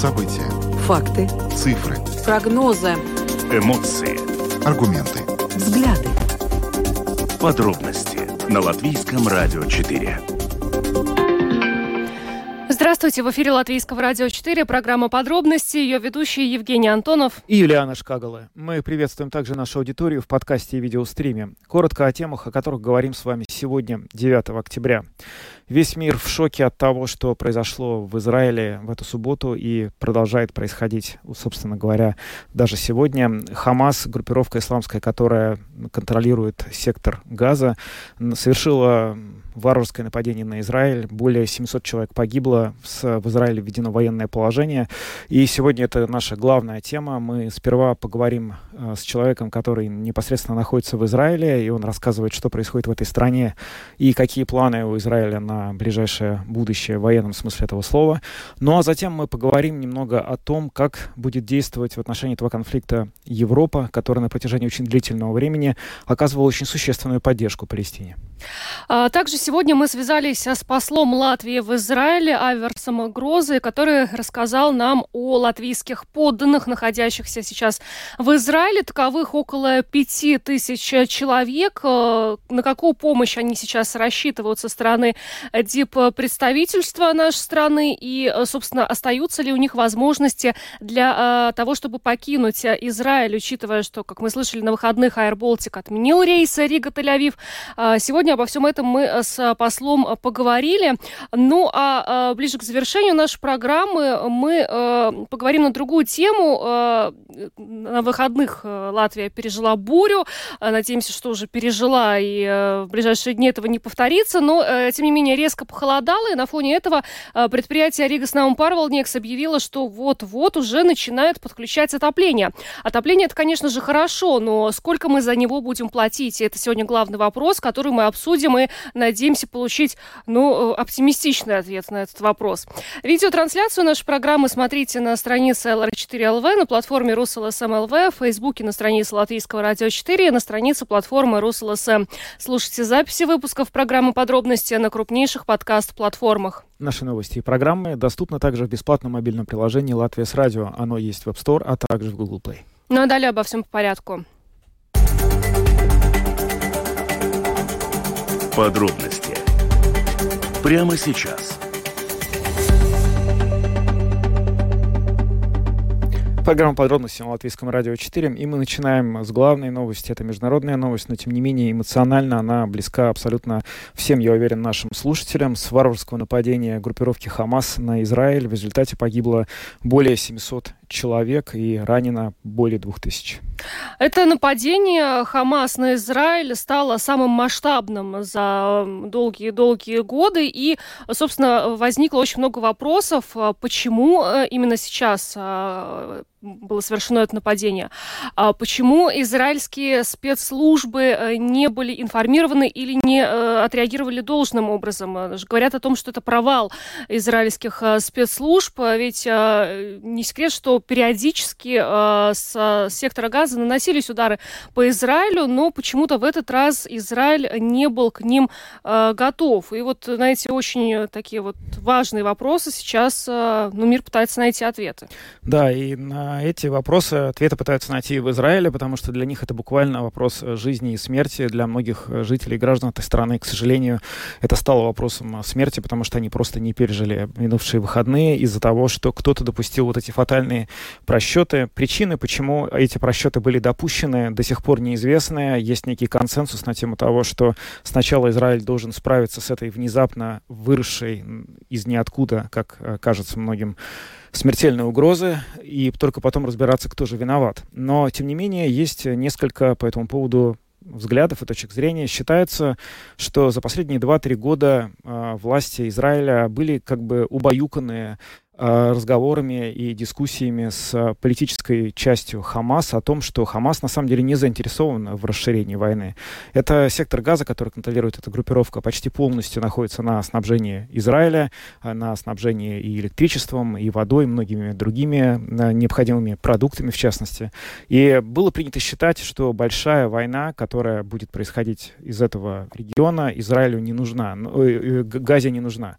События. Факты. Цифры. Прогнозы. Эмоции. Аргументы. Взгляды. Подробности на Латвийском радио 4. Здравствуйте, в эфире Латвийского радио 4, программа «Подробности», ее ведущий Евгений Антонов и Юлиана Шкагала. Мы приветствуем также нашу аудиторию в подкасте и видеостриме. Коротко о темах, о которых говорим с вами сегодня, 9 октября. Весь мир в шоке от того, что произошло в Израиле в эту субботу и продолжает происходить, собственно говоря, даже сегодня. Хамас, группировка исламская, которая контролирует сектор Газа, совершила варварское нападение на Израиль. Более 700 человек погибло. В Израиле введено военное положение. И сегодня это наша главная тема. Мы сперва поговорим э, с человеком, который непосредственно находится в Израиле, и он рассказывает, что происходит в этой стране и какие планы у Израиля на ближайшее будущее в военном смысле этого слова. Ну а затем мы поговорим немного о том, как будет действовать в отношении этого конфликта Европа, которая на протяжении очень длительного времени оказывала очень существенную поддержку Палестине. А, также сегодня мы связались с послом Латвии в Израиле Аверсом Грозой, который рассказал нам о латвийских подданных, находящихся сейчас в Израиле. Таковых около пяти тысяч человек. А, на какую помощь они сейчас рассчитывают со стороны дип представительства нашей страны и, собственно, остаются ли у них возможности для того, чтобы покинуть Израиль, учитывая, что, как мы слышали на выходных, Baltic отменил рейсы Рига-Тель-Авив. Сегодня обо всем этом мы э, с послом э, поговорили. Ну, а, ближе к завершению нашей программы мы э, поговорим на другую тему. На выходных Латвия пережила бурю. Надеемся, что уже пережила, и в ближайшие дни этого не повторится. Но, тем не менее, резко похолодало, и на фоне этого предприятие Рига Снаум Парвалнекс объявило, что вот-вот уже начинает подключать отопление. Отопление, это, конечно же, хорошо, но сколько мы за него будем платить? Это сегодня главный вопрос, который мы обсудим и надеемся получить, ну, оптимистичный ответ на этот вопрос. Видеотрансляцию нашей программы смотрите на странице LR4.LV, на платформе Rus.LSM.lv, в Фейсбуке на странице Латвийского радио 4 и на странице платформы Rus.LSM. Слушайте записи выпусков программы «Подробности» на крупнейших подкаст-платформах. Наши новости и программы доступны также в бесплатном мобильном приложении «Latvijas Radio». Оно есть в App Store, а также в Google Play. Ну а далее обо всем по порядку. Подробности прямо сейчас. Программа «Подробности» на Латвийском радио 4. И мы начинаем с главной новости. Это международная новость, но тем не менее эмоционально она близка абсолютно всем, я уверен, нашим слушателям. С варварского нападения группировки «Хамас» на Израиль в результате погибло более 700 человек и ранено более двух тысяч. Это нападение Хамас на Израиль стало самым масштабным за долгие-долгие годы. И, собственно, возникло очень много вопросов, почему э, именно сейчас э, было совершено это нападение. А почему израильские спецслужбы э, не были информированы или не отреагировали должным образом? Говорят о том, что это провал израильских спецслужб, ведь не секрет, что периодически э, с сектора газа наносились удары по Израилю, но почему-то в этот раз Израиль не был к ним э, готов. И вот на эти очень такие вот важные вопросы сейчас э, ну, мир пытается найти ответы. Да, и на эти вопросы ответы пытаются найти в Израиле, потому что для них это буквально вопрос жизни и смерти. Для многих жителей и граждан этой страны, к сожалению, это стало вопросом смерти, потому что они просто не пережили минувшие выходные из-за того, что кто-то допустил вот эти фатальные просчеты. Причины, почему эти просчеты были допущены, до сих пор неизвестны. Есть некий консенсус на тему того, что сначала Израиль должен справиться с этой внезапно выросшей из ниоткуда, как э, кажется многим, смертельной угрозы, и только потом разбираться, кто же виноват. Но, тем не менее, есть несколько по этому поводу взглядов и точек зрения. Считается, что за последние 2-3 года э, власти Израиля были как бы убаюканы разговорами и дискуссиями с политической частью Хамас о том, что Хамас на самом деле не заинтересован в расширении войны. Это сектор газа, который контролирует эта группировка, почти полностью находится на снабжении Израиля, э, на снабжении и электричеством, и водой, и многими другими э, необходимыми продуктами, в частности. И было принято считать, что большая война, которая будет происходить из этого региона, Израилю не нужна, Газе не нужна.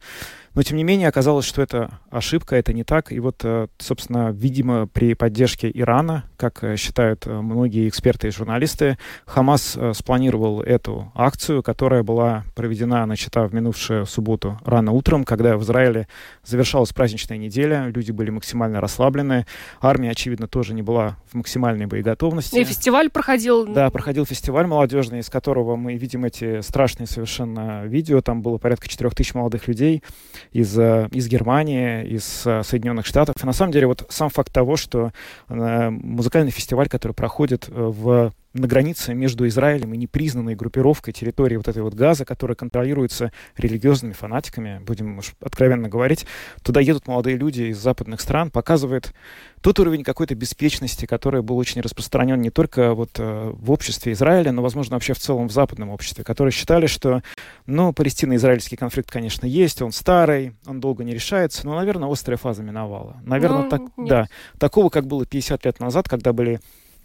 Но, тем не менее, оказалось, что это ошибка, это не так. И вот, э, собственно, видимо, при поддержке Ирана, как э, считают э, многие эксперты и журналисты, Хамас спланировал эту акцию, которая была проведена, начата в минувшую субботу рано утром, когда в Израиле завершалась праздничная неделя, люди были максимально расслаблены, армия, очевидно, тоже не была в максимальной боеготовности. И фестиваль проходил. Да, проходил фестиваль молодежный, из которого мы видим эти страшные совершенно видео. Там было порядка 4 тысяч молодых людей из, э, из Германии, из э, Соединенных Штатов. И на самом деле вот сам факт того, что э, музыкальный фестиваль, который проходит в на границе между Израилем и непризнанной группировкой территории вот этой вот Газа, которая контролируется религиозными фанатиками, будем уж откровенно говорить, туда едут молодые люди из западных стран, показывает тот уровень какой-то беспечности, который был очень распространен не только вот э, в обществе Израиля, но, возможно, вообще в целом в западном обществе, которые считали, что, ну, палестино-израильский конфликт, конечно, есть, он старый, он долго не решается, но, наверное, острая фаза миновала. Наверное, ну, так, да, такого, как было 50 лет назад, когда были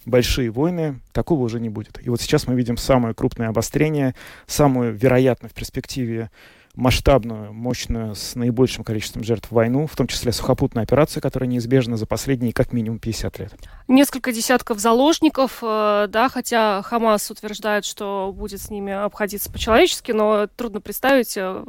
большие войны, такого уже не будет. И вот сейчас мы видим самое крупное обострение, самую, вероятно, в перспективе масштабную, мощную, с наибольшим количеством жертв войну, в том числе сухопутная операция, которая неизбежна за последние как минимум 50 лет. Несколько десятков заложников, э, да, хотя Хамас утверждает, что будет с ними обходиться по-человечески, но трудно представить, э,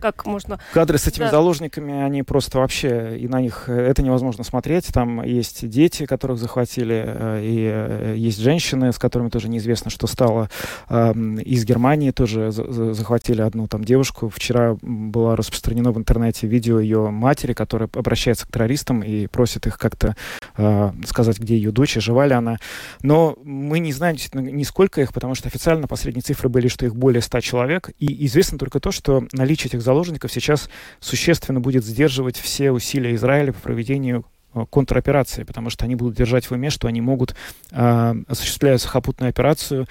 как можно... Кадры с этими да. заложниками, они просто вообще, и на них э, это невозможно смотреть. Там есть дети, которых захватили, и есть женщины, с которыми тоже неизвестно, что стало. Из Германии тоже захватили одну там девушку, девушку. Вчера было распространено в интернете видео ее матери, которая обращается к террористам и просит их как-то э, сказать, где ее дочь, жива ли она. Но мы не знаем ни сколько их, потому что официально последние цифры были, что их более 100 человек. И известно только то, что наличие этих заложников сейчас существенно будет сдерживать все усилия Израиля по проведению э, контроперации, потому что они будут держать в уме, что они могут, э, осуществляя сухопутную операцию,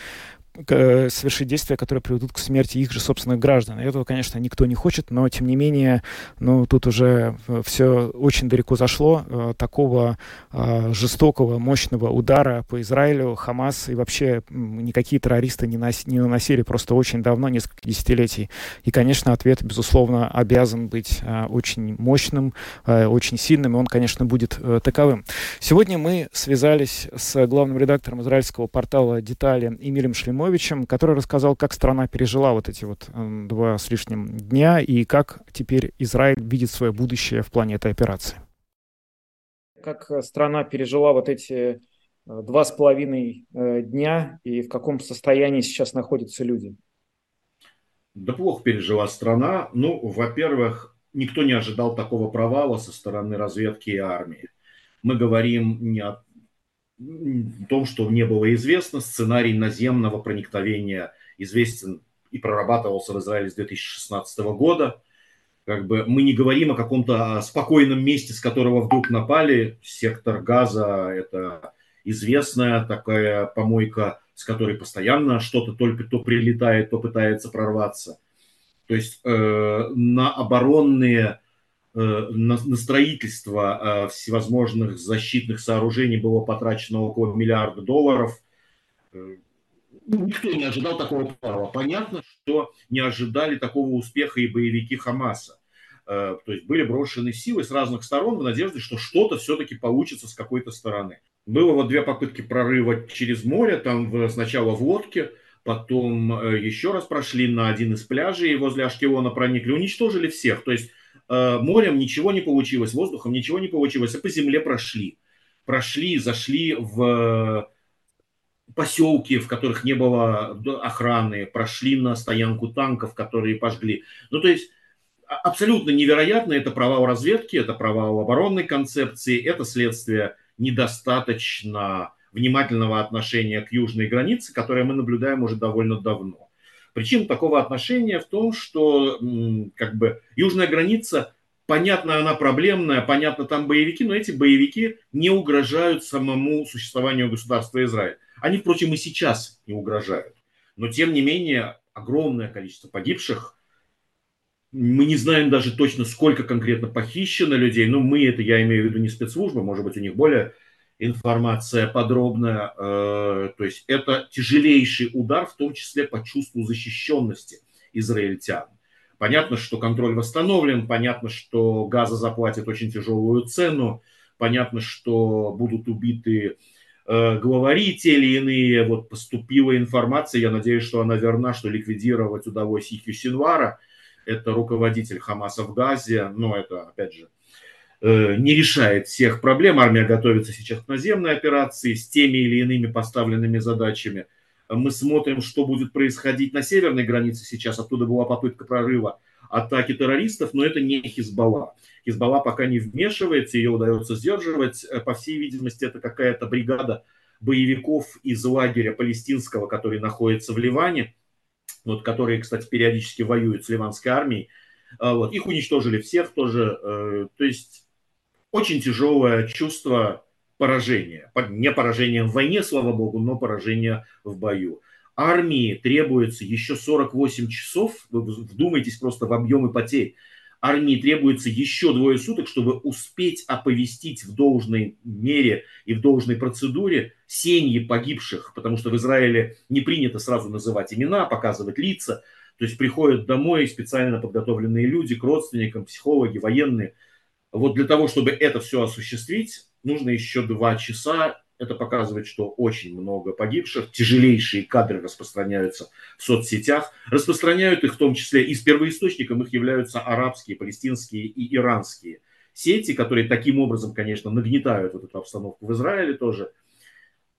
Э, совершить действия, которые приведут к смерти их же собственных граждан. И этого, конечно, никто не хочет, но, тем не менее, ну, тут уже э, все очень далеко зашло. Э, такого жестокого, мощного удара по Израилю Хамас и вообще никакие террористы не, нос, не наносили просто очень давно, несколько десятилетий. И, конечно, ответ, безусловно, обязан быть очень мощным, очень сильным, и он, конечно, будет таковым. Сегодня мы связались с главным редактором израильского портала «Детали» Эмилем Шлемой, Ефимовичем, который рассказал, как страна пережила вот эти вот э, два с лишним дня и как теперь Израиль видит свое будущее в плане этой операции. Как э, страна пережила вот эти э, два с половиной дня и в каком состоянии сейчас находятся люди? Да плохо пережила страна. Ну, во-первых, никто не ожидал такого провала со стороны разведки и армии. Мы говорим не о в том, что не было известно. Сценарий наземного проникновения известен и прорабатывался в Израиле с 2016 года. Как бы мы не говорим о каком-то спокойном месте, с которого вдруг напали. Сектор газа – это известная такая помойка, с которой постоянно что-то только то прилетает, то пытается прорваться. То есть э, на оборонные на, на строительство э, всевозможных защитных сооружений было потрачено около миллиарда долларов. Э, никто не ожидал такого права. Понятно, что не ожидали такого успеха и боевики Хамаса. То есть были брошены силы с разных сторон в надежде, что что-то все-таки получится с какой-то стороны. Было вот две попытки прорыва через море, там сначала в лодке, потом еще раз прошли на один из пляжей возле Ашкелона проникли, уничтожили всех. То есть Э, морем ничего не получилось, воздухом ничего не получилось, а по земле прошли. Прошли, зашли в поселки, в которых не было охраны, прошли на стоянку танков, которые пожгли. Ну, то есть а, абсолютно невероятно, это провал разведки, это провал оборонной концепции, это следствие недостаточно внимательного отношения к южной границе, которое мы наблюдаем уже довольно давно. Причина такого отношения в том, что как бы южная граница, понятно, она проблемная, понятно, там боевики, но эти боевики не угрожают самому существованию государства Израиль. Они, впрочем, и сейчас не угрожают. Но, тем не менее, огромное количество погибших. Мы не знаем даже точно, сколько конкретно похищено людей. Но мы, это я имею в виду не спецслужбы, может быть, у них более информация подробная. Э, то есть это тяжелейший удар, в том числе по чувству защищенности израильтян. Понятно, что контроль восстановлен, понятно, что газа заплатит очень тяжелую цену, понятно, что будут убиты э, главари те или иные. Вот поступила информация, я надеюсь, что она верна, что ликвидировать удалось Ихью Синвара, это руководитель Хамаса в Газе, но это, опять же, не решает всех проблем. Армия готовится сейчас к наземной операции с теми или иными поставленными задачами. Мы смотрим, что будет происходить на северной границе сейчас. Оттуда была попытка прорыва атаки террористов, но это не Хизбалла. Хизбалла пока не вмешивается, ее удается сдерживать. Э, по всей видимости, это какая-то бригада боевиков из лагеря палестинского, который находится в Ливане, вот, которые, кстати, периодически воюют с ливанской армией. А, вот, их уничтожили всех тоже. Э, то есть очень тяжелое чувство поражения. Не поражение в войне, слава богу, но поражение в бою армии требуется еще 48 часов, вы вдумайтесь просто в объемы потерь, армии требуется еще двое суток, чтобы успеть оповестить в должной мере и в должной процедуре семьи погибших, потому что в Израиле не принято сразу называть имена, показывать лица, то есть приходят домой специально подготовленные люди к родственникам, психологи, военные. Вот для того, чтобы это все осуществить, нужно еще два часа это показывает, что очень много погибших, тяжелейшие кадры распространяются в соцсетях, распространяют их в том числе и с первоисточником их являются арабские, палестинские и иранские сети, которые таким образом, конечно, нагнетают вот эту обстановку в Израиле тоже.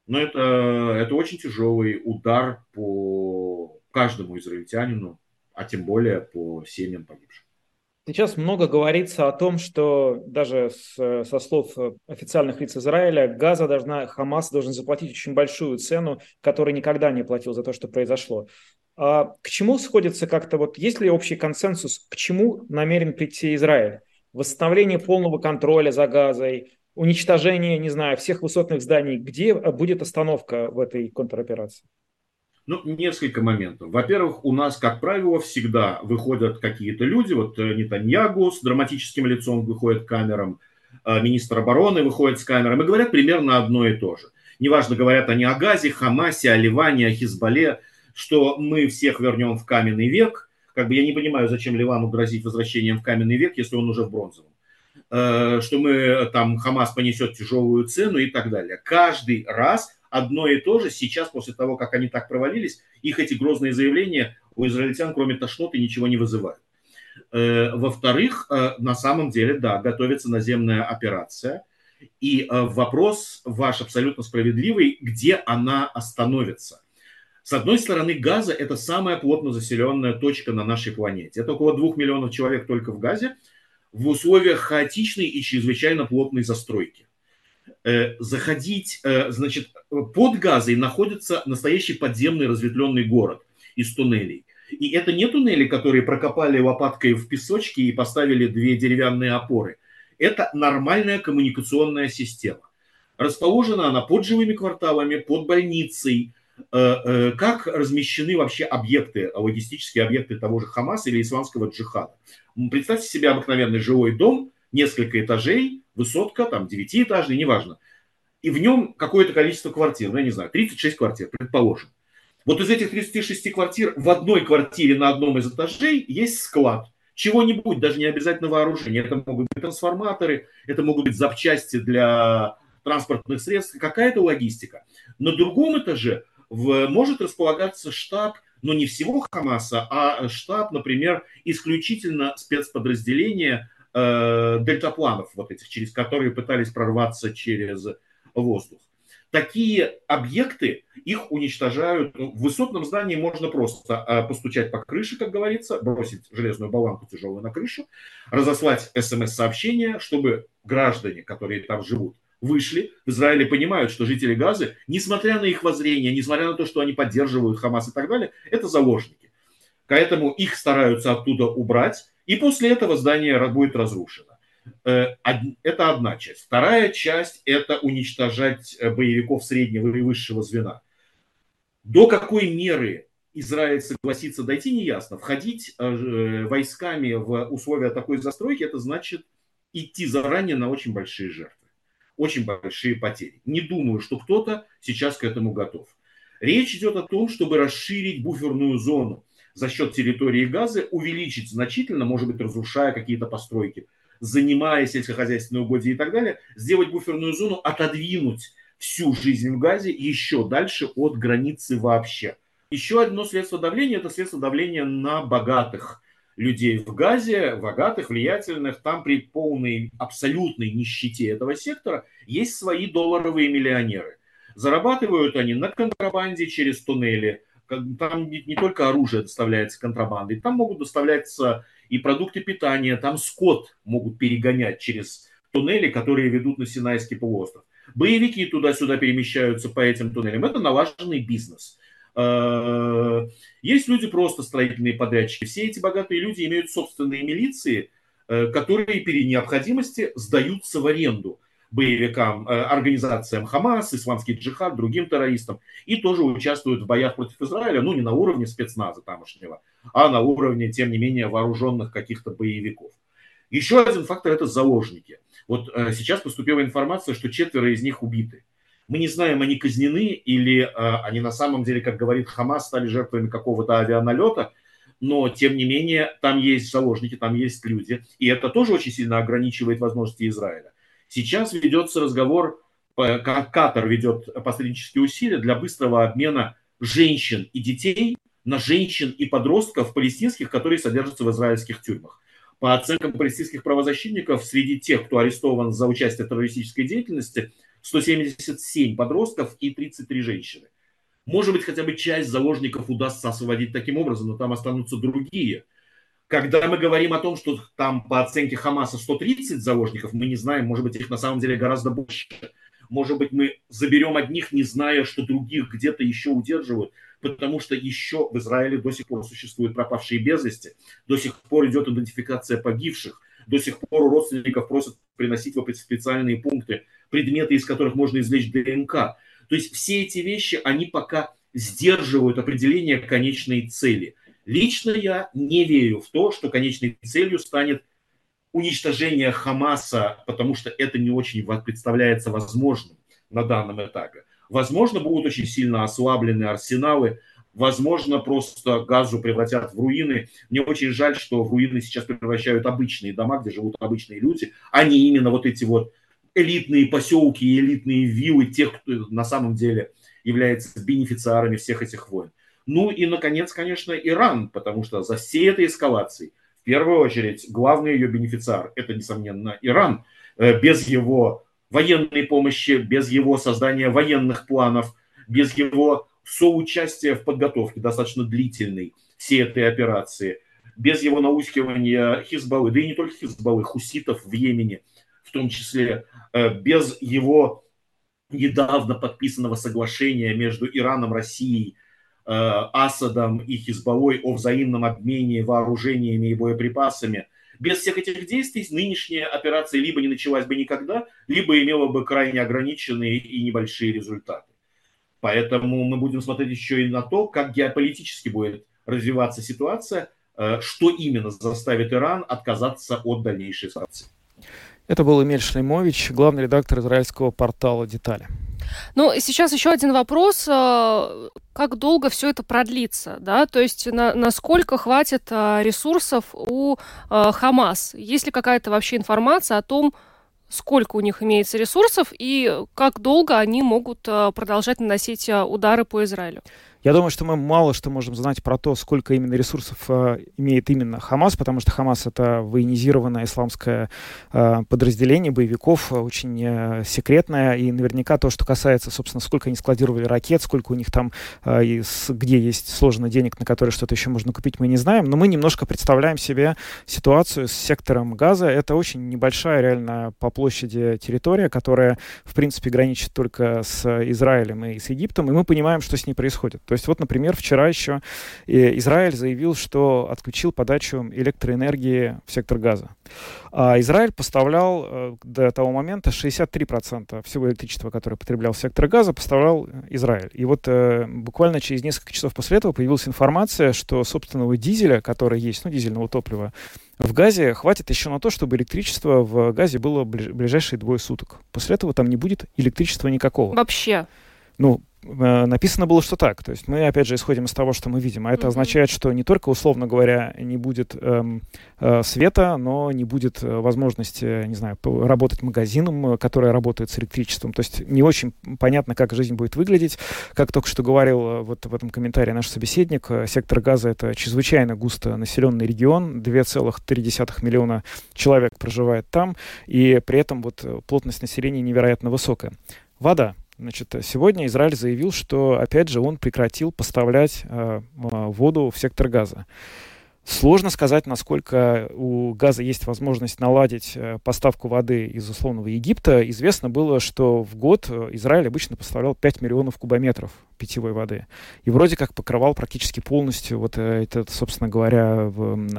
Но это, это очень тяжелый удар по каждому израильтянину, а тем более по семьям погибших. Сейчас много говорится о том, что даже с, со слов официальных лиц Израиля, Газа должна, Хамас должен заплатить очень большую цену, которую никогда не платил за то, что произошло. А к чему сходится как-то, вот есть ли общий консенсус, к чему намерен прийти Израиль? Восстановление полного контроля за Газой, уничтожение, не знаю, всех высотных зданий. Где будет остановка в этой контроперации? Ну, несколько моментов. Во-первых, у нас, как правило, всегда выходят какие-то люди. Вот э, Нетаньягу с драматическим лицом выходит к камерам, э, министр обороны выходит с камерами и говорят примерно одно и то же. Неважно, говорят они о Газе, Хамасе, о Ливане, о Хизбалле, что мы всех вернем в каменный век. Как бы я не понимаю, зачем Ливану грозить возвращением в каменный век, если он уже в бронзовом. Э, что мы там Хамас понесет тяжелую цену и так далее. Каждый раз одно и то же. Сейчас, после того, как они так провалились, их эти грозные заявления у израильтян, кроме тошноты, ничего не вызывают. Э, во-вторых, э, на самом деле, да, готовится наземная операция. И э, вопрос ваш абсолютно справедливый, где она остановится. С одной стороны, Газа – это самая плотно заселенная точка на нашей планете. Это около двух миллионов человек только в Газе в условиях хаотичной и чрезвычайно плотной застройки. Э, заходить, э, значит, под Газой находится настоящий подземный разветвленный город из туннелей. И это не туннели, которые прокопали лопаткой в песочке и поставили две деревянные опоры. Это нормальная коммуникационная система. Расположена она под жилыми кварталами, под больницей. Э, как размещены вообще объекты, логистические объекты того же Хамаса или исламского джихада? Представьте себе обыкновенный жилой дом, несколько этажей, высотка, там, девятиэтажный, неважно. И в нем какое-то количество квартир, ну, я не знаю, 36 квартир, предположим. Вот из этих 36 квартир в одной квартире на одном из этажей есть склад. Чего-нибудь, даже не обязательно вооружение. Это могут быть трансформаторы, это могут быть запчасти для транспортных средств, какая-то логистика. На другом этаже в, может располагаться штаб, но не всего Хамаса, а штаб, например, исключительно спецподразделения э, дельтапланов, вот этих, через которые пытались прорваться через воздух. Такие объекты, их уничтожают. Ну, в высотном здании можно просто э, постучать по крыше, как говорится, бросить железную болванку тяжелую на крышу, разослать смс-сообщение, чтобы граждане, которые там живут, вышли. В Израиле понимают, что жители Газы, несмотря на их воззрение, несмотря на то, что они поддерживают Хамас и так далее, это заложники. Поэтому их стараются оттуда убрать, и после этого здание будет разрушено. Э, это одна часть. Вторая часть – это уничтожать э, боевиков среднего и высшего звена. До какой меры Израиль согласится дойти, неясно. Входить э, войсками в условия такой застройки – это значит идти заранее на очень большие жертвы, очень большие потери. Не думаю, что кто-то сейчас к этому готов. Речь идет о том, чтобы расширить буферную зону за счет территории Газы увеличить значительно, может быть, разрушая какие-то постройки, занимая сельскохозяйственные угодья и так далее, сделать буферную зону, отодвинуть всю жизнь в Газе еще дальше от границы вообще. Еще одно средство давления – это средство давления на богатых людей в Газе, богатых, влиятельных. Там при полной абсолютной нищете этого сектора есть свои долларовые миллионеры. Зарабатывают они на контрабанде через туннели. Там не, не только оружие доставляется контрабандой, там могут доставляться и продукты питания, там скот могут перегонять через туннели, которые ведут на Синайский полуостров. Боевики туда-сюда перемещаются по этим туннелям. Это налаженный бизнес. Э, есть люди просто строительные подрядчики. Все эти богатые люди имеют собственные милиции, э, которые при необходимости сдаются в аренду боевикам, э, организациям Хамас, Исламский джихад, другим террористам, и тоже участвуют в боях против Израиля, ну не на уровне спецназа тамошнего, а на уровне, тем не менее, вооруженных каких-то боевиков. Еще один фактор – это заложники. Вот сейчас поступила информация, что четверо из них убиты. Мы не знаем, они казнены или э, они на самом деле, как говорит Хамас, стали жертвами какого-то авианалета, но тем не менее там есть заложники, там есть люди, и это тоже очень сильно ограничивает возможности Израиля. Сейчас ведется разговор, как Катар ведет посреднические усилия для быстрого обмена женщин и детей на женщин и подростков палестинских, которые содержатся в израильских тюрьмах. По оценкам палестинских правозащитников, среди тех, кто арестован за участие в террористической деятельности, 177 подростков и 33 женщины. Может быть, хотя бы часть заложников удастся освободить таким образом, но там останутся другие. Когда мы говорим о том, что там по оценке Хамаса 130 заложников, мы не знаем, может быть, их на самом деле гораздо больше. Может быть, мы заберем одних, не зная, что других где-то еще удерживают, потому что еще в Израиле до сих пор существуют пропавшие без вести, до сих пор идет идентификация погибших, до сих пор у родственников просят приносить в специальные пункты предметы, из которых можно извлечь ДНК. То есть все эти вещи, они пока сдерживают определение конечной цели. Лично я не верю в то, что конечной целью станет уничтожение Хамаса, потому что это не очень представляется возможным на данном этапе. Возможно, будут очень сильно ослаблены арсеналы, возможно, просто газу превратят в руины. Мне очень жаль, что в руины сейчас превращают обычные дома, где живут обычные люди, а не именно вот эти вот элитные поселки элитные виллы тех, кто на самом деле является бенефициарами всех этих войн. Ну и, наконец, конечно, Иран, потому что за всей этой эскалацией, в первую очередь, главный ее бенефициар – это, несомненно, Иран. Э, без его военной помощи, без его создания военных планов, без его соучастия в подготовке достаточно длительной всей этой операции, без его наускивания Хизбаллы, да и не только Хизбаллы, хуситов в Йемене – в том числе э, без его недавно подписанного соглашения между Ираном, Россией, Асадом и Хизбаллой о взаимном обмене вооружениями и боеприпасами. Без всех этих действий нынешняя операция либо не началась бы никогда, либо имела бы крайне ограниченные и небольшие результаты. Поэтому мы будем смотреть еще и на то, как геополитически будет развиваться ситуация, э, что именно заставит Иран отказаться от дальнейшей санкций. Это был Эмиль Шлеймович, главный редактор израильского портала «Детали». Ну, сейчас еще один вопрос. А, как долго все это продлится? Да? То есть на, насколько хватит а, ресурсов у а, Хамас? Есть ли какая-то вообще информация о том, сколько у них имеется ресурсов и как долго они могут продолжать наносить удары по Израилю? Я думаю, что мы мало что можем знать про то, сколько именно ресурсов э, имеет именно Хамас, потому что Хамас — это военизированное исламское э, подразделение боевиков, очень э, секретное, и наверняка то, что касается, собственно, сколько они складировали ракет, сколько у них там, э, и с, где есть сложно денег, на которые что-то еще можно купить, мы не знаем, но мы немножко представляем себе ситуацию с сектором газа. Это очень небольшая реально по площади территория, которая, в принципе, граничит только с Израилем и с Египтом, и мы понимаем, что с ней происходит. То есть вот, например, вчера еще э, Израиль заявил, что отключил подачу электроэнергии в сектор газа. А Израиль поставлял э, до того момента 63% всего электричества, которое потреблял сектор газа, поставлял Израиль. И вот э, буквально через несколько часов после этого появилась информация, что собственного дизеля, который есть, ну, дизельного топлива, в газе хватит еще на то, чтобы электричество в газе было ближайшие двое суток. После этого там не будет электричества никакого. Вообще? Ну, написано было, что так. То есть мы, опять же, исходим из того, что мы видим. А это mm-hmm. означает, что не только, условно говоря, не будет эм, э, света, но не будет э, возможности, не знаю, работать магазином, который работает с электричеством. То есть не очень понятно, как жизнь будет выглядеть. Как только что говорил вот в этом комментарии наш собеседник, сектор газа — это чрезвычайно густо населенный регион. 2,3 миллиона человек проживает там, и при этом вот плотность населения невероятно высокая. Вода. Значит, сегодня Израиль заявил, что, опять же, он прекратил поставлять э, воду в сектор газа. Сложно сказать, насколько у газа есть возможность наладить э, поставку воды из условного Египта. Известно было, что в год э, Израиль обычно поставлял 5 миллионов кубометров питьевой воды. И вроде как покрывал практически полностью вот э, этот, собственно говоря,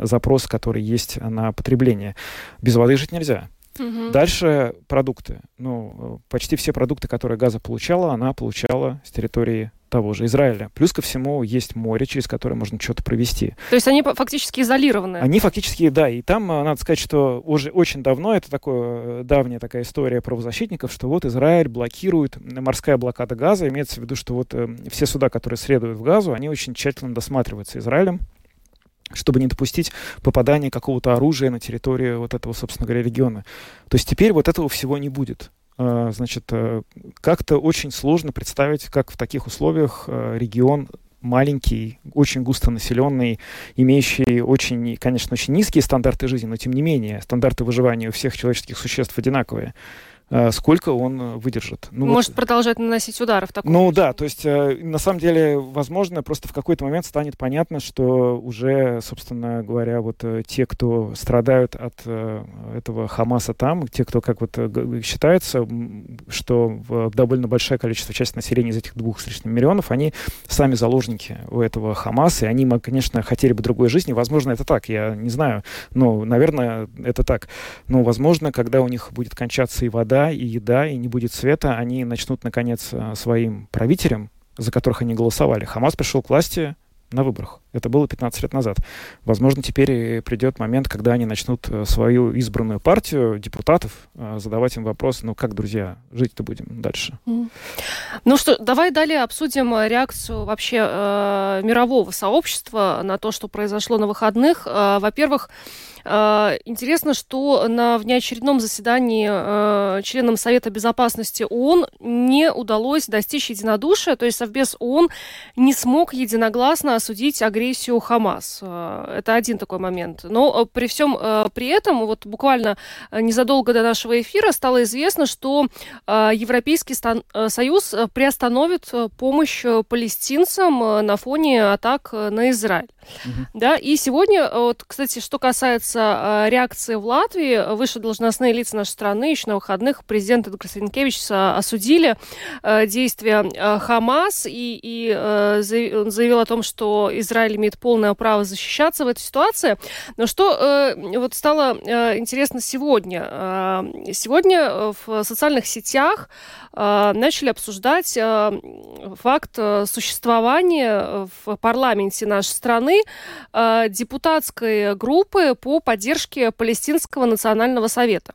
запрос, который есть на потребление. Без воды жить нельзя. Угу. Дальше продукты. Ну, почти все продукты, которые Газа получала, она получала с территории того же Израиля. Плюс ко всему есть море, через которое можно что-то провести. То есть они фактически изолированы? Они фактически, да. И там, э, надо сказать, что уже очень давно, это такое, э, давняя такая история правозащитников, что вот Израиль блокирует, морская блокада газа, имеется в виду, что вот э, все суда, которые следуют в газу, они очень тщательно досматриваются Израилем чтобы не допустить попадания какого-то оружия на территорию вот этого, собственно говоря, региона. То есть теперь вот этого всего не будет. А, значит, э, как-то очень сложно представить, как в таких условиях э, регион маленький, очень густонаселенный, имеющий очень, конечно, очень низкие стандарты жизни, но тем не менее стандарты выживания у всех человеческих существ одинаковые. Э, сколько он э, выдержит. Ну, Может вот, продолжать наносить удары в таком Ну случае. да, то есть э, на самом деле, возможно, просто в какой-то момент станет понятно, что уже, собственно говоря, вот те, кто страдают от этого Хамаса там, те, кто, как вот считается, что довольно большое количество части населения из этих двух с лишним миллионов, они сами заложники у этого Хамаса, и они, конечно, хотели бы другой жизни. Возможно, это так, я не знаю, но, наверное, это так. Но, возможно, когда у них будет кончаться и вода, и еда, и не будет света, они начнут, наконец, э, своим правителям, за которых они голосовали. Хамас пришел к власти на выборах. Это было 15 лет назад. Возможно, теперь придет момент, когда они начнут э, свою избранную партию депутатов э, задавать им вопрос, ну как, друзья, жить-то будем дальше? Ну что, давай далее обсудим реакцию вообще э, мирового сообщества на то, что произошло на выходных. Э, во-первых, Э, интересно, что на внеочередном заседании э, членам Совета Безопасности ООН не удалось достичь единодушия, то есть Совбез ООН не смог единогласно осудить агрессию Хамас. Э, это один такой момент. Но при всем при этом, вот буквально незадолго до нашего эфира стало известно, что Европейский Союз приостановит помощь палестинцам на фоне атак на Израиль. Угу. Да, и сегодня, вот, кстати, что касается э, реакции в Латвии, выше должностные лица нашей страны еще на выходных президент Эдгар Сенкевич осудили э, действия э, Хамас и, и э, заявил о том, что Израиль имеет полное право защищаться в этой ситуации. Но что э, вот стало э, интересно сегодня? Э, сегодня в социальных сетях э, начали обсуждать э, факт э, существования в парламенте нашей страны э, депутатской группы по поддержке Палестинского национального совета.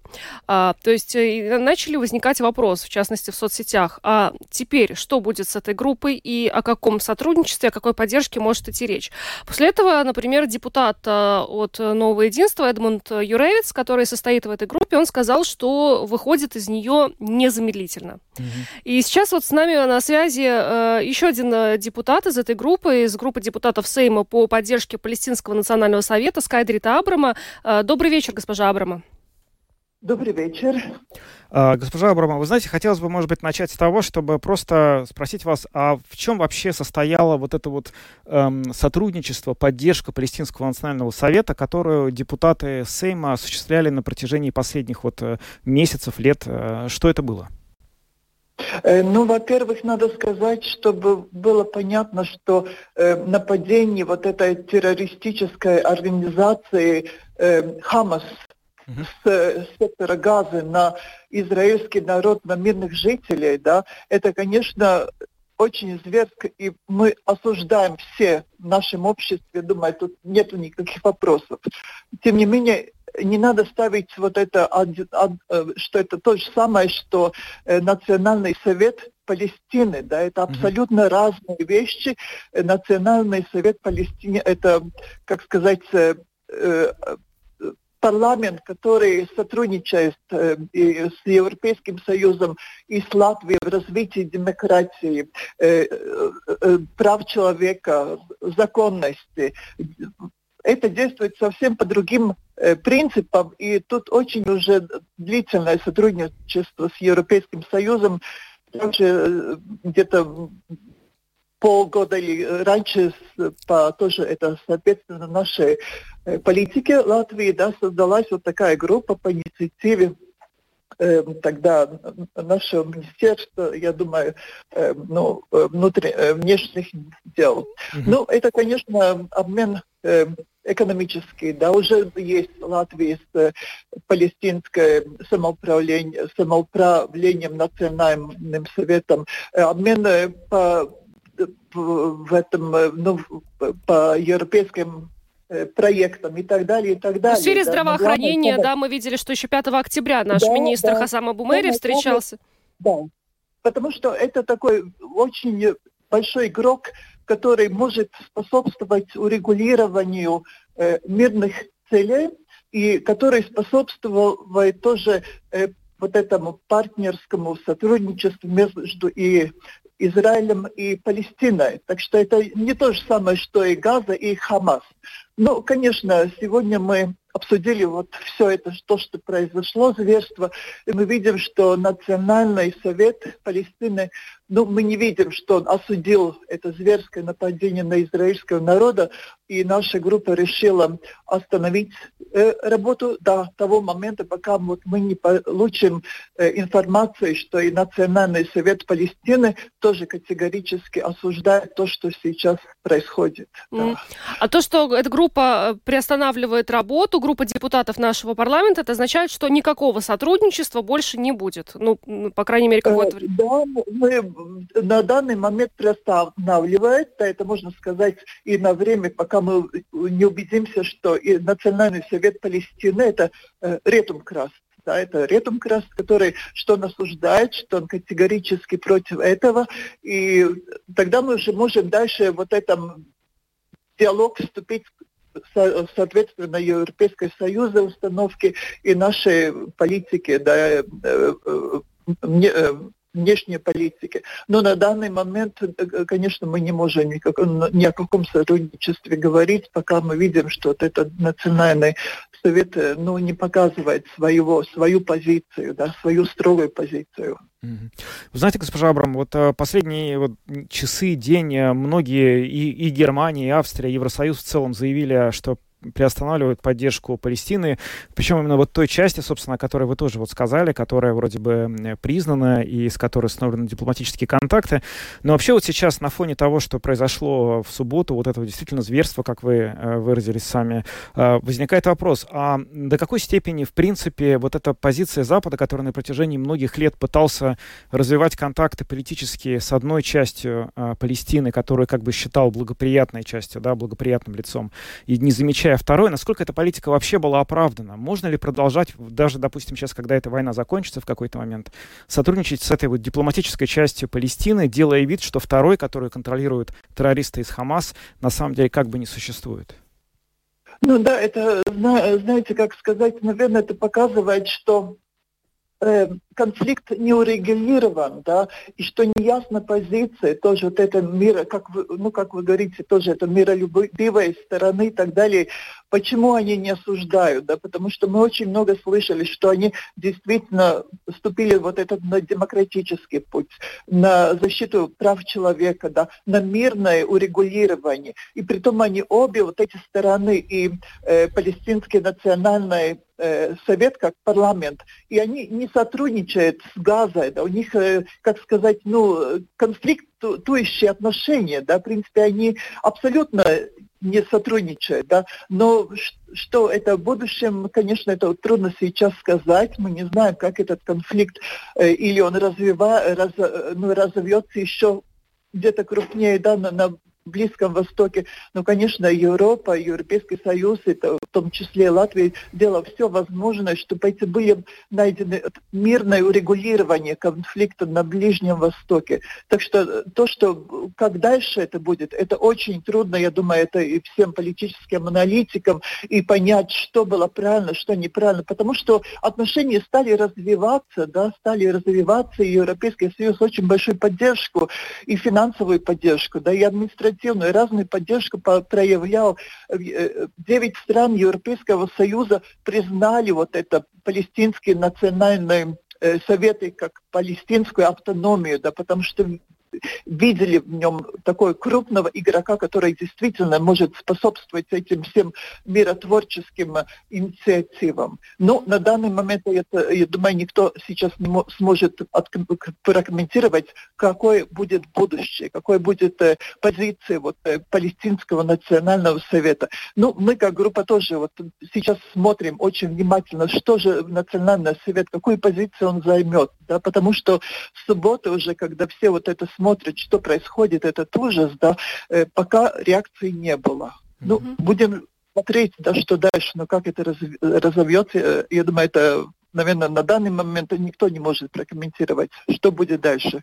Э, то есть э, начали возникать вопросы, в частности в соцсетях, а теперь что будет с этой группой и о каком сотрудничестве, о какой поддержке может идти речь. После этого, например, депутат э, от Нового единства Эдмунд Юревиц, который состоит в этой группе, он сказал, что выходит из нее незамедлительно. И сейчас вот с нами на связи э, еще один э, депутат из этой группы, из группы депутатов Сейма по поддержке Палестинского национального совета Скайдрита Абрама. Добрый вечер, госпожа Абрама. Добрый вечер. А, госпожа Абрама, вы знаете, хотелось бы, может быть, начать с того, чтобы просто спросить вас, а в чем вообще состояло вот это вот эм, сотрудничество, поддержка Палестинского национального совета, которую депутаты Сейма осуществляли на протяжении последних вот месяцев, лет? Что это было? Э, ну, во-первых, надо сказать, чтобы было понятно, что э, нападение вот этой террористической организации э, Хамас с, с сектора Газы на израильский народ, на мирных жителей, да, это, конечно, очень зверско, и мы осуждаем все в нашем обществе, думаю, тут нет никаких вопросов. Тем не менее, не надо ставить вот это, что это то же самое, что Национальный совет Палестины, да, это абсолютно mm-hmm. разные вещи. Национальный совет Палестины, это, как сказать, парламент, который сотрудничает э, с Европейским Союзом и с Латвией в развитии демократии, э, э, прав человека, законности, это действует совсем по другим э, принципам, и тут очень уже длительное сотрудничество с Европейским Союзом, также э, где-то полгода или раньше по тоже это соответственно нашей э, политике Латвии да, создалась вот такая группа по инициативе э, тогда нашего министерства, я думаю, э, ну, внутри, внешних дел. Mm-hmm. Ну, это, конечно, обмен экономический, да, уже есть в Латвии с палестинское самоуправление, самоуправлением национальным советом, обмен по в этом, э, ну, по европейским э, проектам и так далее, и так далее. В сфере да, здравоохранения, главное, да, мы видели, что еще 5 октября наш да, министр да, Хасам Абумери да, встречался. Да, потому что это такой очень большой игрок, который может способствовать урегулированию э, мирных целей и который способствует тоже э, вот этому партнерскому сотрудничеству между и Израилем и Палестиной. Так что это не то же самое, что и Газа, и Хамас. Ну, конечно, сегодня мы обсудили вот все это, то, что произошло, зверство, и мы видим, что Национальный совет Палестины, ну, мы не видим, что он осудил это зверское нападение на израильского народа, и наша группа решила остановить э, работу до того момента, пока вот мы не получим э, информации, что и Национальный совет Палестины тоже категорически осуждает то, что сейчас происходит. Mm. Да. А то, что эта группа э, приостанавливает работу, группа депутатов нашего парламента, это означает, что никакого сотрудничества больше не будет. Ну, по крайней мере, какое-то время. Да, мы на данный момент приостанавливает, да, это можно сказать и на время, пока мы не убедимся, что и Национальный совет Палестины это э, ретум крас, да, это Ретум Крас, который что он осуждает, что он категорически против этого, и тогда мы уже можем дальше вот этом диалог вступить соответственно, Европейского Союза установки и нашей политики, да, э, э, э, внешней политики. Но на данный момент, конечно, мы не можем никак, ни о каком сотрудничестве говорить, пока мы видим, что вот этот национальный совет ну, не показывает своего, свою позицию, да, свою строгую позицию. Вы знаете, госпожа Абрам, вот э, последние вот часы, день, э, многие и, и Германия, и Австрия, Евросоюз в целом заявили, что приостанавливают поддержку Палестины, причем именно вот той части, собственно, о которой вы тоже вот сказали, которая вроде бы признана и с которой установлены дипломатические контакты. Но вообще вот сейчас на фоне того, что произошло в субботу, вот этого действительно зверства, как вы э, выразились сами, э, возникает вопрос, а до какой степени, в принципе, вот эта позиция Запада, которая на протяжении многих лет пытался развивать контакты политические с одной частью э, Палестины, которую как бы считал благоприятной частью, да, благоприятным лицом, и не замечая а второе, насколько эта политика вообще была оправдана? Можно ли продолжать, даже, допустим, сейчас, когда эта война закончится в какой-то момент, сотрудничать с этой вот дипломатической частью Палестины, делая вид, что второй, который контролирует террористы из Хамас, на самом деле как бы не существует? Ну да, это, знаете, как сказать, наверное, это показывает, что э, конфликт не урегулирован, да, и что неясна позиция, тоже вот это мира, как вы, ну, как вы говорите, тоже это миролюбивой стороны и так далее. Почему они не осуждают, да, потому что мы очень много слышали, что они действительно вступили вот этот на демократический путь, на защиту прав человека, да, на мирное урегулирование. И при том они обе, вот эти стороны, и э, палестинский национальный э, совет как парламент, и они не сотрудничают сотрудничает с Газой, да, у них, э, как сказать, ну, конфликтующие отношения, да, в принципе, они абсолютно не сотрудничают, да, но что это в будущем, конечно, это трудно сейчас сказать, мы не знаем, как этот конфликт, э, или он развива, раз, э, ну, разовьется еще где-то крупнее, да, на, на Близком Востоке, ну, конечно, Европа, Европейский Союз, это том числе Латвия, делала все возможное, чтобы эти были найдены мирное урегулирование конфликта на Ближнем Востоке. Так что то, что как дальше это будет, это очень трудно, я думаю, это и всем политическим аналитикам, и понять, что было правильно, что неправильно, потому что отношения стали развиваться, да, стали развиваться, и Европейский Союз очень большую поддержку, и финансовую поддержку, да, и административную, и разную поддержку проявлял. Э, э, девять стран Европейского Союза признали вот это палестинские национальные э, советы как палестинскую автономию, да, потому что видели в нем такого крупного игрока, который действительно может способствовать этим всем миротворческим инициативам. Но на данный момент, это, я думаю, никто сейчас не сможет прокомментировать, какое будет будущее, какой будет э, позиция вот, э, Палестинского национального совета. Ну, мы как группа тоже вот сейчас смотрим очень внимательно, что же Национальный совет, какую позицию он займет, да, потому что в субботу уже, когда все вот это смотрят, что происходит, этот ужас, да, э, пока реакции не было. Ну, mm-hmm. будем смотреть, да, что дальше, но как это раз, разовьется, э, я думаю, это, наверное, на данный момент никто не может прокомментировать, что будет дальше.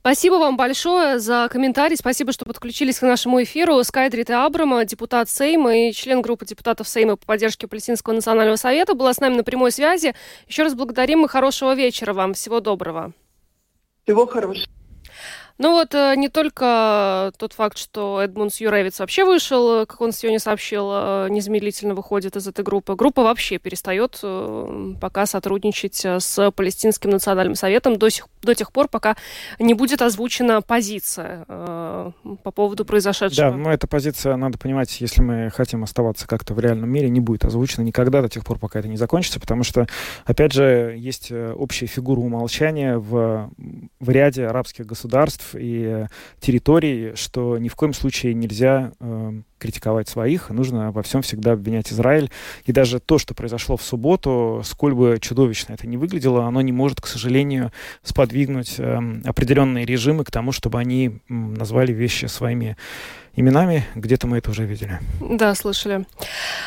Спасибо вам большое за комментарий. Спасибо, что подключились к нашему эфиру. Скайдрит Абрама, депутат Сейма и член группы депутатов Сейма по поддержке Палестинского национального совета, была с нами на прямой связи. Еще раз благодарим и хорошего вечера вам. Всего доброго. Всего хорошего. Ну вот э, не только тот факт, что Эдмундс Юревиц вообще вышел, как он сегодня сообщил, э, незамедлительно выходит из этой группы. Группа вообще перестает э, пока сотрудничать с Палестинским национальным советом до, сих, до тех пор, пока не будет озвучена позиция по поводу произошедшего. Да, но эта позиция, надо понимать, если мы хотим оставаться как-то в реальном мире, не будет озвучена никогда до тех пор, пока это не закончится, потому что, опять же, есть общая фигура умолчания в, в ряде арабских государств, и территорий, что ни в коем случае нельзя э, критиковать своих, нужно во всем всегда обвинять Израиль. И даже то, что произошло в субботу, сколь бы чудовищно это не выглядело, оно не может, к сожалению, сподвигнуть э, определенные режимы к тому, чтобы они э, назвали вещи своими именами. Где-то мы это уже видели. Да, слышали.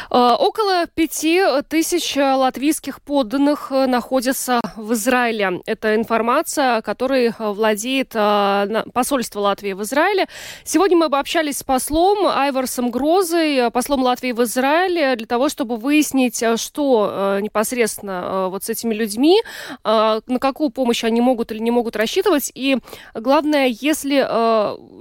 А, около пяти тысяч латвийских подданных э, находятся в Израиле. Это информация, которой владеет а, посольство Латвии в Израиле. Сегодня мы обобщались с послом Айварсом Грозой, послом Латвии в Израиле, для того, чтобы выяснить, что э, непосредственно э, вот с этими людьми, на какую помощь они могут или не могут рассчитывать. И главное, если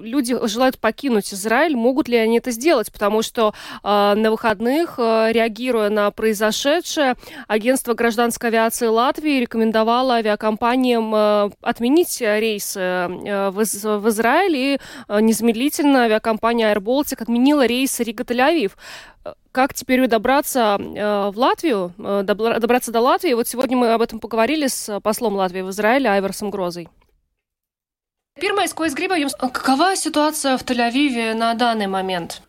люди желают покинуть Израиль, Израиль, могут ли они это сделать, потому что э, на выходных, э, реагируя на произошедшее, агентство гражданской авиации Латвии рекомендовало авиакомпаниям э, отменить рейсы э, в, в Израиль, и э, незамедлительно авиакомпания Air Baltic отменила рейсы Рига-Тель-Авив как теперь добраться э, в Латвию, э, добраться до Латвии. Вот сегодня мы об этом поговорили с послом Латвии в Израиле Айварсом Грозой. Pirmais, ko es gribu jums, какова ситуация в Тель-Авиве на данный момент?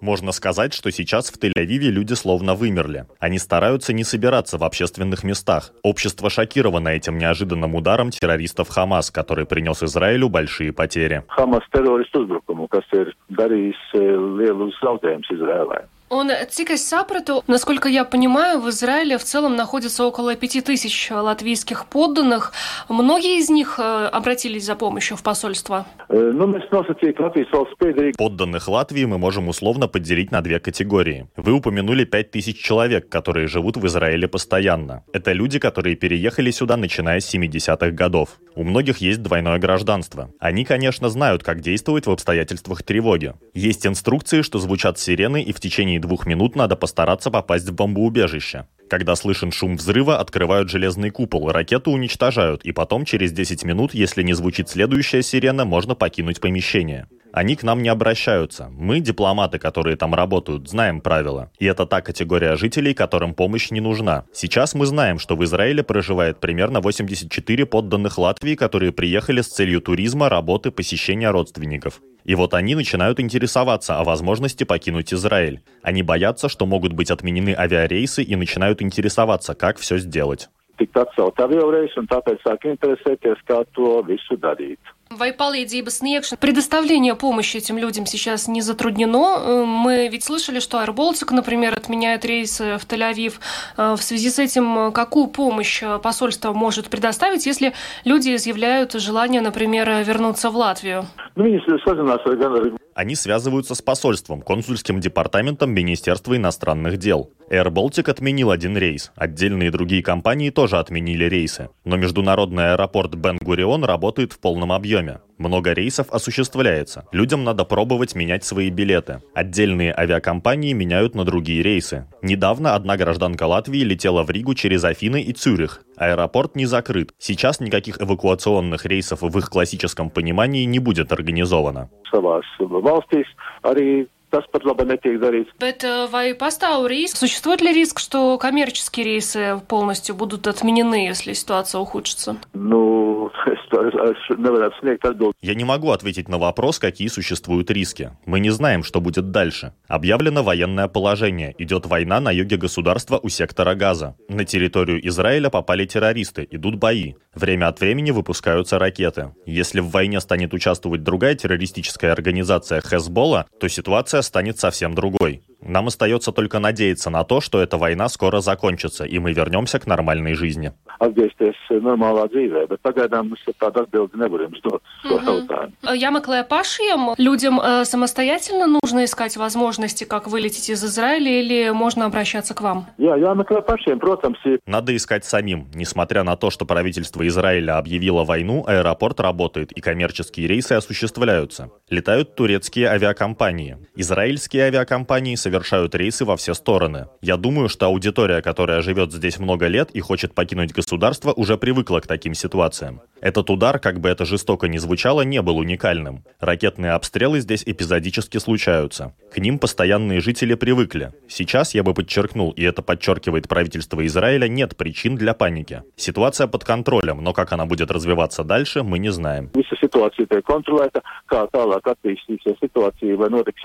Можно сказать, что сейчас в Тель-Авиве люди словно вымерли. Они стараются не собираться в общественных местах. Общество шокировано этим неожиданным ударом террористов Хамас, который принес Израилю большие потери. Хамас террористу uzbrukumu, kas ir darījis lielus zaudējumus Izrēlē. Он, cik es sapratu, насколько я понимаю, в Израиле в целом находится около пяти тысяч латвийских подданных. Многие из них э, обратились за помощью в посольство? Э, ну, Подданных Латвии мы можем условно поделить на две категории. Вы упомянули пять тысяч человек, которые живут в Израиле постоянно. Это люди, которые переехали сюда, начиная с 70-х годов. У многих есть двойное гражданство. Они, конечно, знают, как действовать в обстоятельствах тревоги. Есть инструкции, что звучат сирены и в течение течение двух минут надо постараться попасть в бомбоубежище. Когда слышен шум взрыва, открывают железный купол, ракету уничтожают, и потом через 10 минут, если не звучит следующая сирена, можно покинуть помещение. Они к нам не обращаются. Мы, дипломаты, которые там работают, знаем правила. И это та категория жителей, которым помощь не нужна. Сейчас мы знаем, что в Израиле проживает примерно 84 подданных Латвии, которые приехали с целью туризма, работы, посещения родственников. И вот они начинают интересоваться о возможности покинуть Израиль. Они боятся, что могут быть отменены авиарейсы и начинают интересоваться, как все сделать. Vai palīdzības sniegšana, предоставление помощи этим людям сейчас не затруднено. Э, мы ведь слышали, что Baltic, например, отменяет рейсы в Тель-Авив. Э, в связи с этим, какую помощь посольство может предоставить, если люди изъявляют желание, например, вернуться в Латвию? Они связываются с посольством, консульским департаментом Министерства иностранных дел. Air Baltic отменил один рейс. Отдельные другие компании тоже отменили рейсы. Но международный аэропорт Бен-Гурион работает в полном объеме. Много рейсов осуществляется. Людям надо пробовать менять свои билеты. Отдельные авиакомпании меняют на другие рейсы. Недавно одна гражданка Латвии летела в Ригу через Афины и Цюрих. Аэропорт не закрыт. Сейчас никаких эвакуационных рейсов в их классическом понимании не будет организовано. tas pat labi netiek darīts. Bet vai pastāv риск, существует ли риск, что коммерческие рейсы полностью будут отменены, если ситуация ухудшится? Ну, я не могу ответить на вопрос, какие существуют риски. Мы не знаем, что будет дальше. Объявлено военное положение. Идет война на юге государства у сектора Газа. На территорию Израиля попали террористы, идут бои. Время от времени выпускаются ракеты. Если в войне станет участвовать другая террористическая организация Хезболла, то ситуация станет совсем другой. Нам остается только надеяться на то, что эта война скоро закончится, и мы вернемся к нормальной жизни. Jāmeklē pašiem людям э, самостоятельно нужно искать возможности, как вылететь из Израиля, или можно обращаться к вам? Надо искать самим. Несмотря на то, что правительство Израиля объявило войну, аэропорт работает и коммерческие рейсы осуществляются. Летают турецкие авиакомпании. Израильские авиакомпании совершают рейсы во все стороны. Я думаю, что аудитория, которая живет здесь много лет и хочет покинуть государство, уже привыкла к таким ситуациям. Этот удар, как бы это жестоко ни звучало, не был уникальным. Ракетные обстрелы здесь эпизодически случаются. К ним постоянные жители привыкли. Сейчас, я бы подчеркнул, и это подчеркивает правительство Израиля, нет причин для паники. Ситуация под контролем, но как она будет развиваться дальше, мы не знаем. Ситуация контролēta, kā tālāk attīstīsies situācija, vai notiks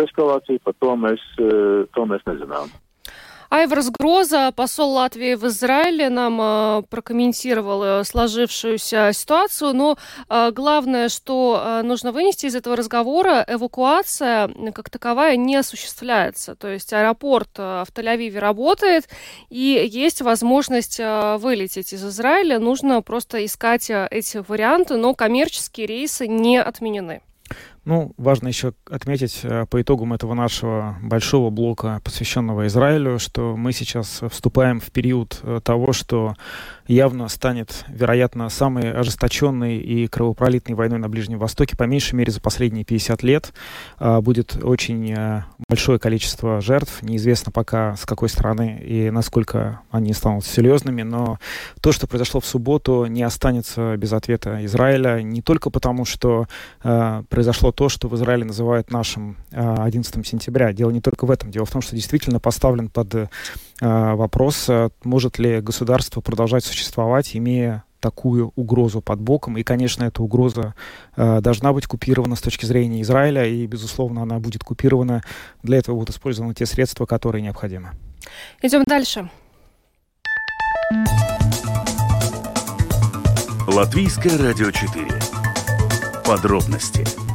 Айварс Гроза, посол Латвии в Израиле, нам э, прокомментировал э, сложившуюся ситуацию, но э, главное, что э, нужно вынести из этого разговора, эвакуация как таковая не осуществляется. То есть аэропорт в Тель-Авиве работает, и есть возможность вылететь из Израиля. Нужно просто искать эти варианты, но коммерческие рейсы не отменены. Ну, важно еще отметить э, по итогам этого нашего большого блока, посвященного Израилю, что мы сейчас вступаем в период э, того, что явно станет, вероятно, самой ожесточенной и кровопролитной войной на Ближнем Востоке, по меньшей мере, за последние 50 лет. А, будет очень э, большое количество жертв. Неизвестно пока, с какой стороны и насколько они станут серьезными, но то, что произошло в субботу, не останется без ответа Израиля, не только потому, что э, произошло то, что в Израиле называют нашим э, 11 сентября. Дело не только в этом. Дело в том, что действительно поставлен под э, вопрос, э, может ли государство продолжать существовать, имея такую угрозу под боком. И, конечно, эта угроза э, должна быть купирована с точки зрения Израиля, и, безусловно, она будет купирована. Для этого будут использованы те средства, которые необходимы. Идем дальше. Латвийское радио 4. Подробности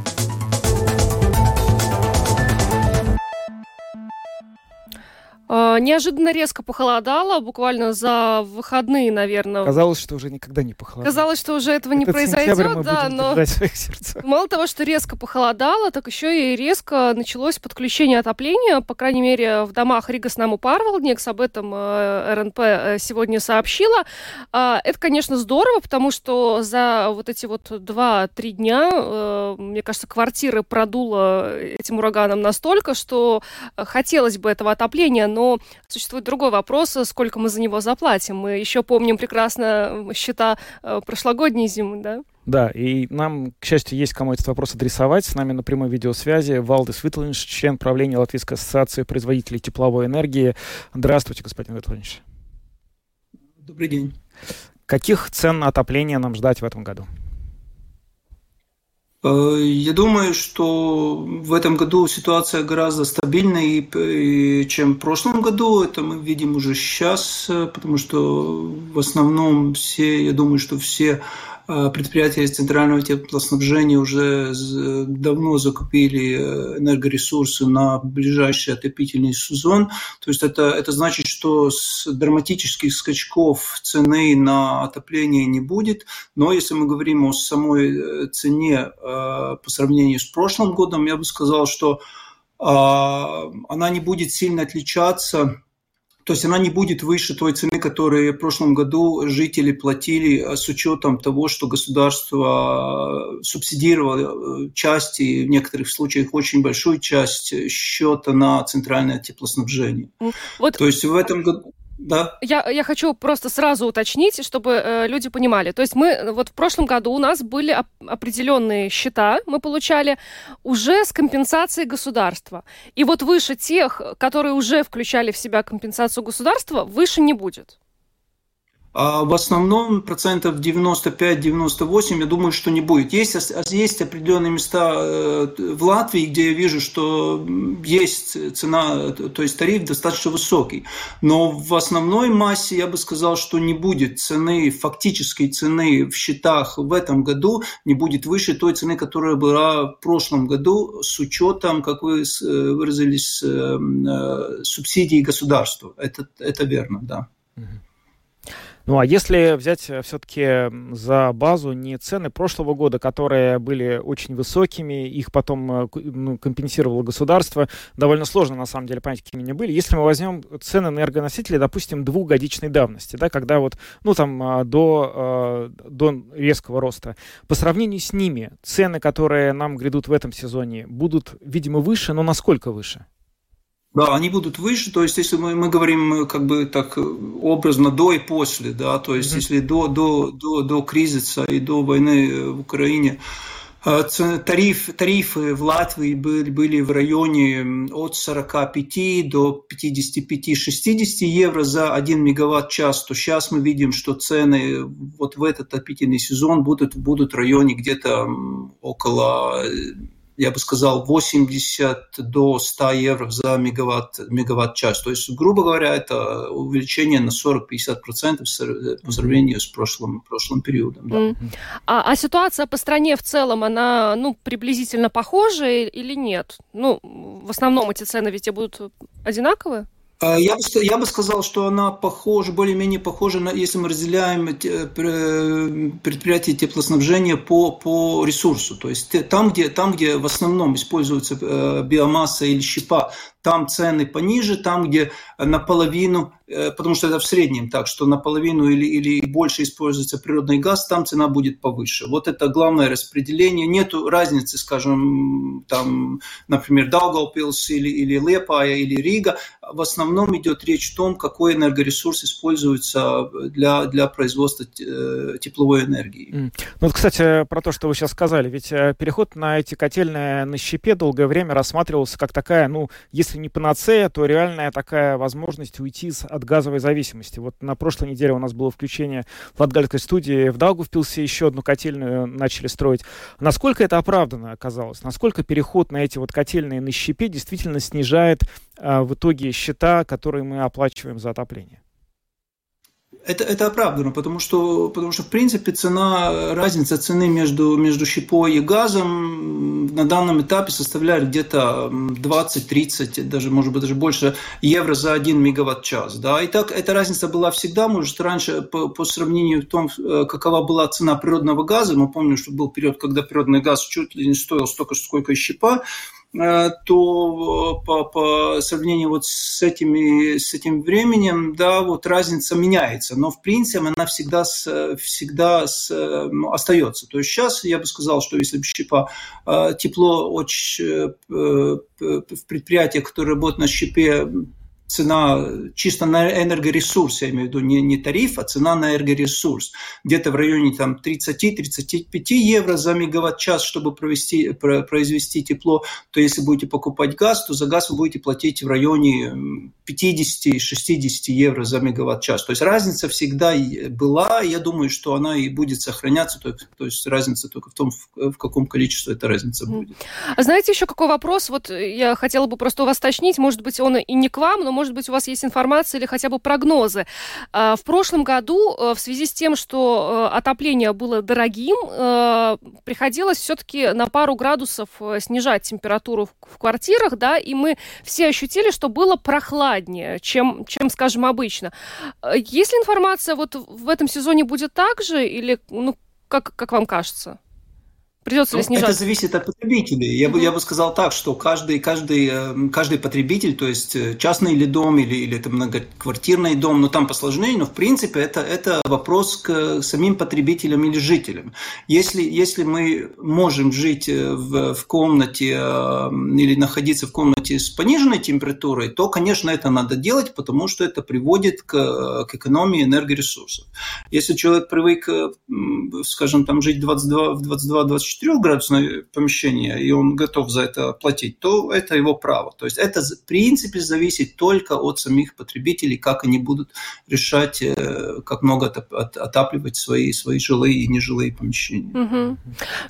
неожиданно резко похолодало, буквально за выходные, наверное. Казалось, что уже никогда не похолодало. Казалось, что уже этого не Этот произойдет, да, но мало того, что резко похолодало, так еще и резко началось подключение отопления, по крайней мере, в домах Рига с Наму Парвалдникс, об этом э, РНП э, сегодня сообщила. А, это, конечно, здорово, потому что за вот эти вот два-три дня, э, мне кажется, квартиры продуло этим ураганом настолько, что хотелось бы этого отопления, но существует другой вопрос, сколько мы за него заплатим. Мы еще помним прекрасно счета э, прошлогодней зимы, да? Да, и нам, к счастью, есть кому этот вопрос адресовать. С нами на прямой видеосвязи Валдис Витлинш, член правления Латвийской ассоциации производителей тепловой энергии. Здравствуйте, господин Витлинш. Добрый день. Каких цен на отопление нам ждать в этом году? Э, я думаю, что в этом году ситуация гораздо стабильнее, чем в прошлом году. Это мы видим уже сейчас, э, потому что в основном все, я думаю, что все предприятия центрального теплоснабжения уже давно закупили энергоресурсы на ближайший отопительный сезон. То есть это, это значит, что с драматических скачков цены на отопление не будет. Но если мы говорим о самой цене по сравнению с прошлым годом, я бы сказал, что она не будет сильно отличаться то есть она не будет выше той цены, которую в прошлом году жители платили а, с учетом того, что государство субсидировало э, части, в некоторых случаях очень большую часть счета на центральное теплоснабжение. Вот. То есть в этом году... Да. Я, я хочу просто сразу уточнить, чтобы э, люди понимали. То есть мы э, вот в прошлом году у нас были оп- определенные счета, мы получали уже с компенсацией государства. И вот выше тех, которые уже включали в себя компенсацию государства, выше не будет. А в основном процентов 95-98, я думаю, что не будет. Есть, есть определенные места э, в Латвии, где я вижу, что есть цена, то есть тариф достаточно высокий. Но в основной массе я бы сказал, что не будет цены, фактической цены в счетах в этом году не будет выше той цены, которая была в прошлом году с учетом, как вы э, выразились, э, субсидий государства. Это, это верно, да. Ну а если взять э, все-таки за базу не цены прошлого года, которые были очень высокими, их потом э, ну, компенсировало государство, довольно сложно на самом деле понять, какими они были. Если мы возьмем цены на энергоносители, допустим, двухгодичной давности, да, когда вот, ну там а, до, э, до резкого роста, по сравнению с ними цены, которые нам грядут в этом сезоне, будут, видимо, выше, но насколько выше? Да, они будут выше, то есть если мы, мы говорим как бы так образно до и после, да, то есть mm-hmm. если до, до, до, до кризиса и до войны в Украине э, тариф, тарифы в Латвии были, были в районе от 45 до 55-60 евро за 1 мегаватт-час, то сейчас мы видим, что цены вот в этот отопительный сезон будут, будут в районе где-то около я бы сказал, 80 до 100 евро за мегаватт, мегаватт-час. То есть, грубо говоря, это увеличение на 40-50% по сравнению с прошлым, прошлым периодом. Да. Mm. А, а ситуация по стране в целом, она ну, приблизительно похожа или нет? Ну, в основном эти цены ведь будут одинаковые? А, я бы, я бы сказал, что она похожа, более-менее похожа, на, если мы разделяем предприятия теплоснабжения по, по ресурсу. То есть там где, там, где в основном используется э, биомасса или щепа, там цены пониже, там, где наполовину, э, потому что это в среднем так, что наполовину или, или больше используется природный газ, там цена будет повыше. Вот это главное распределение. Нет разницы, скажем, там, например, Даугавпилс или, или Лепая или Рига. В основном идет речь о том, какой энергоресурс используется для, для производства э, тепловой энергии. Ну вот, кстати, про то, что вы сейчас сказали, ведь э, переход на эти котельные на щепе долгое время рассматривался как такая, ну, если если не панацея, то реальная такая возможность уйти от газовой зависимости. Вот на прошлой неделе у нас было включение в Латгальской студии в Даугавпилсе еще одну котельную начали строить. Насколько это оправданно оказалось? Насколько переход на эти вот котельные на щепе действительно снижает а, в итоге счета, которые мы оплачиваем за отопление? Это, это оправдано, потому что, потому что, в принципе, цена, разница цены между, между щепой и газом на данном этапе составляет где-то 20-30, даже, может быть, даже больше евро за 1 мегаватт-час. Да? И так эта разница была всегда, может, раньше по, по сравнению с том, э, какова была цена природного газа, мы помним, что был период, когда природный газ чуть ли не стоил столько, сколько и щепа, то э, по, по сравнению вот с, этими, с этим временем, да, вот разница меняется, но в принципе она всегда, с, всегда с, ну, остается. То есть сейчас я бы сказал, что если бы щепа тепло очень в предприятиях, которые работают на щепе, цена чисто на энергоресурс, я имею в виду не, не тариф, а цена на энергоресурс, где-то в районе там, 30-35 евро за мегаватт-час, чтобы провести, произвести тепло, то если будете покупать газ, то за газ вы будете платить в районе 50-60 евро за мегаватт-час. То есть разница всегда была, я думаю, что она и будет сохраняться, то, то есть разница только в том, в, в каком количестве эта разница будет. А знаете еще какой вопрос? Вот я хотела бы просто у вас уточнить, может быть, он и не к вам, но, может быть, у вас есть информация или хотя бы прогнозы. А, в прошлом году э, в связи с тем, что э, отопление было дорогим, э, приходилось все-таки на пару градусов снижать температуру в квартирах, да, и мы все ощутили, что было прохладнее, чем, чем скажем, обычно. Есть ли информация, вот в этом сезоне будет так же, или, ну, как, как вам кажется? Придется ли ну, снижать? Это зависит от потребителей. Я бы, я бы сказал так, что каждый, каждый, э, каждый потребитель, то есть э, частный или дом, или, или это многоквартирный дом, но там посложнее, но в принципе это, это вопрос к самим потребителям или жителям. Если, если мы можем жить э, в, в комнате или находиться в комнате с пониженной температурой, то, конечно, это надо делать, потому что это приводит к, к экономии энергоресурсов. Если человек привык, скажем, там жить 22, в 22-24 4-градусное помещение, и он готов за это платить, то это его право. То есть это в принципе зависит только от самих потребителей, как они будут решать, э, как много отапливать свои, свои жилые и нежилые помещения. Угу.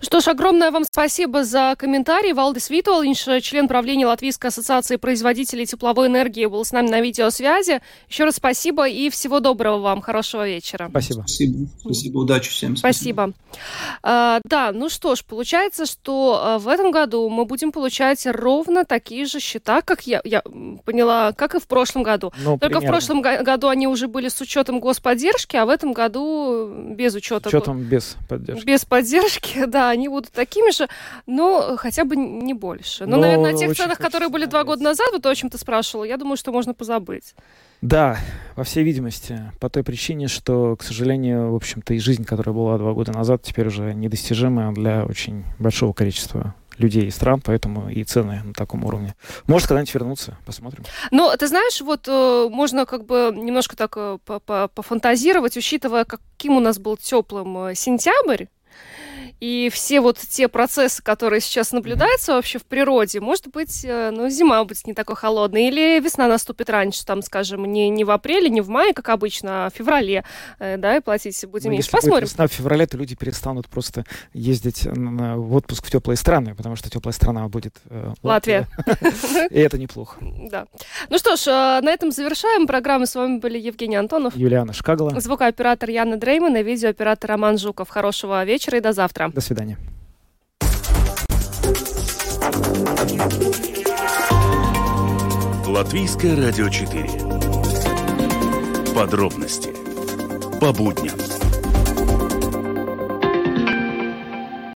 Что ж, огромное вам спасибо за комментарий. Валдис Витуалинш, член правления Латвийской ассоциации производителей тепловой энергии, был с нами на видеосвязи. Еще раз спасибо и всего доброго вам. Хорошего вечера. Спасибо. Спасибо. Спасибо. Удачи всем. Спасибо. спасибо. А, да, ну что ж, получается, что э, в этом году мы будем получать ровно такие же счета, как я, я поняла, как и в прошлом году. Ну, Только примерно. в прошлом году они уже были с учетом господдержки, а в этом году без учета. С учетом без поддержки. Без поддержки, да, они будут такими же, но хотя бы не больше. Но, но наверное, о тех ценах, которые были два года назад, вот о чем ты спрашивала, я думаю, что можно позабыть. Да, во всей видимости, по той причине, что, к сожалению, в общем-то, и жизнь, которая была два года назад, теперь уже недостижима для очень большого количества людей и стран, поэтому и цены на таком уровне. Может, когда-нибудь вернуться, посмотрим. Ну, ты знаешь, вот э, можно как бы немножко так э, пофантазировать, учитывая, каким у нас был теплым э, сентябрь, и все вот те процессы, которые сейчас наблюдаются вообще в природе, может быть, э, ну, зима будет не такой холодной, или весна наступит раньше, там, скажем, не, не в апреле, не в мае, как обычно, а в феврале, э, да, и платить будем ну, меньше. Посмотрим. Весна в феврале, то люди перестанут просто ездить в отпуск в теплые страны, потому что теплая страна будет э, Латвия. И это неплохо. Да. Ну что ж, э, на этом завершаем. Программу с вами были Евгений Антонов. Юлиана Шкагала. Звукооператор Яна Дрейман и видеооператор Роман Жуков. Хорошего вечера и до завтра. До свидания. Латвийское радио 4. Подробности по будням.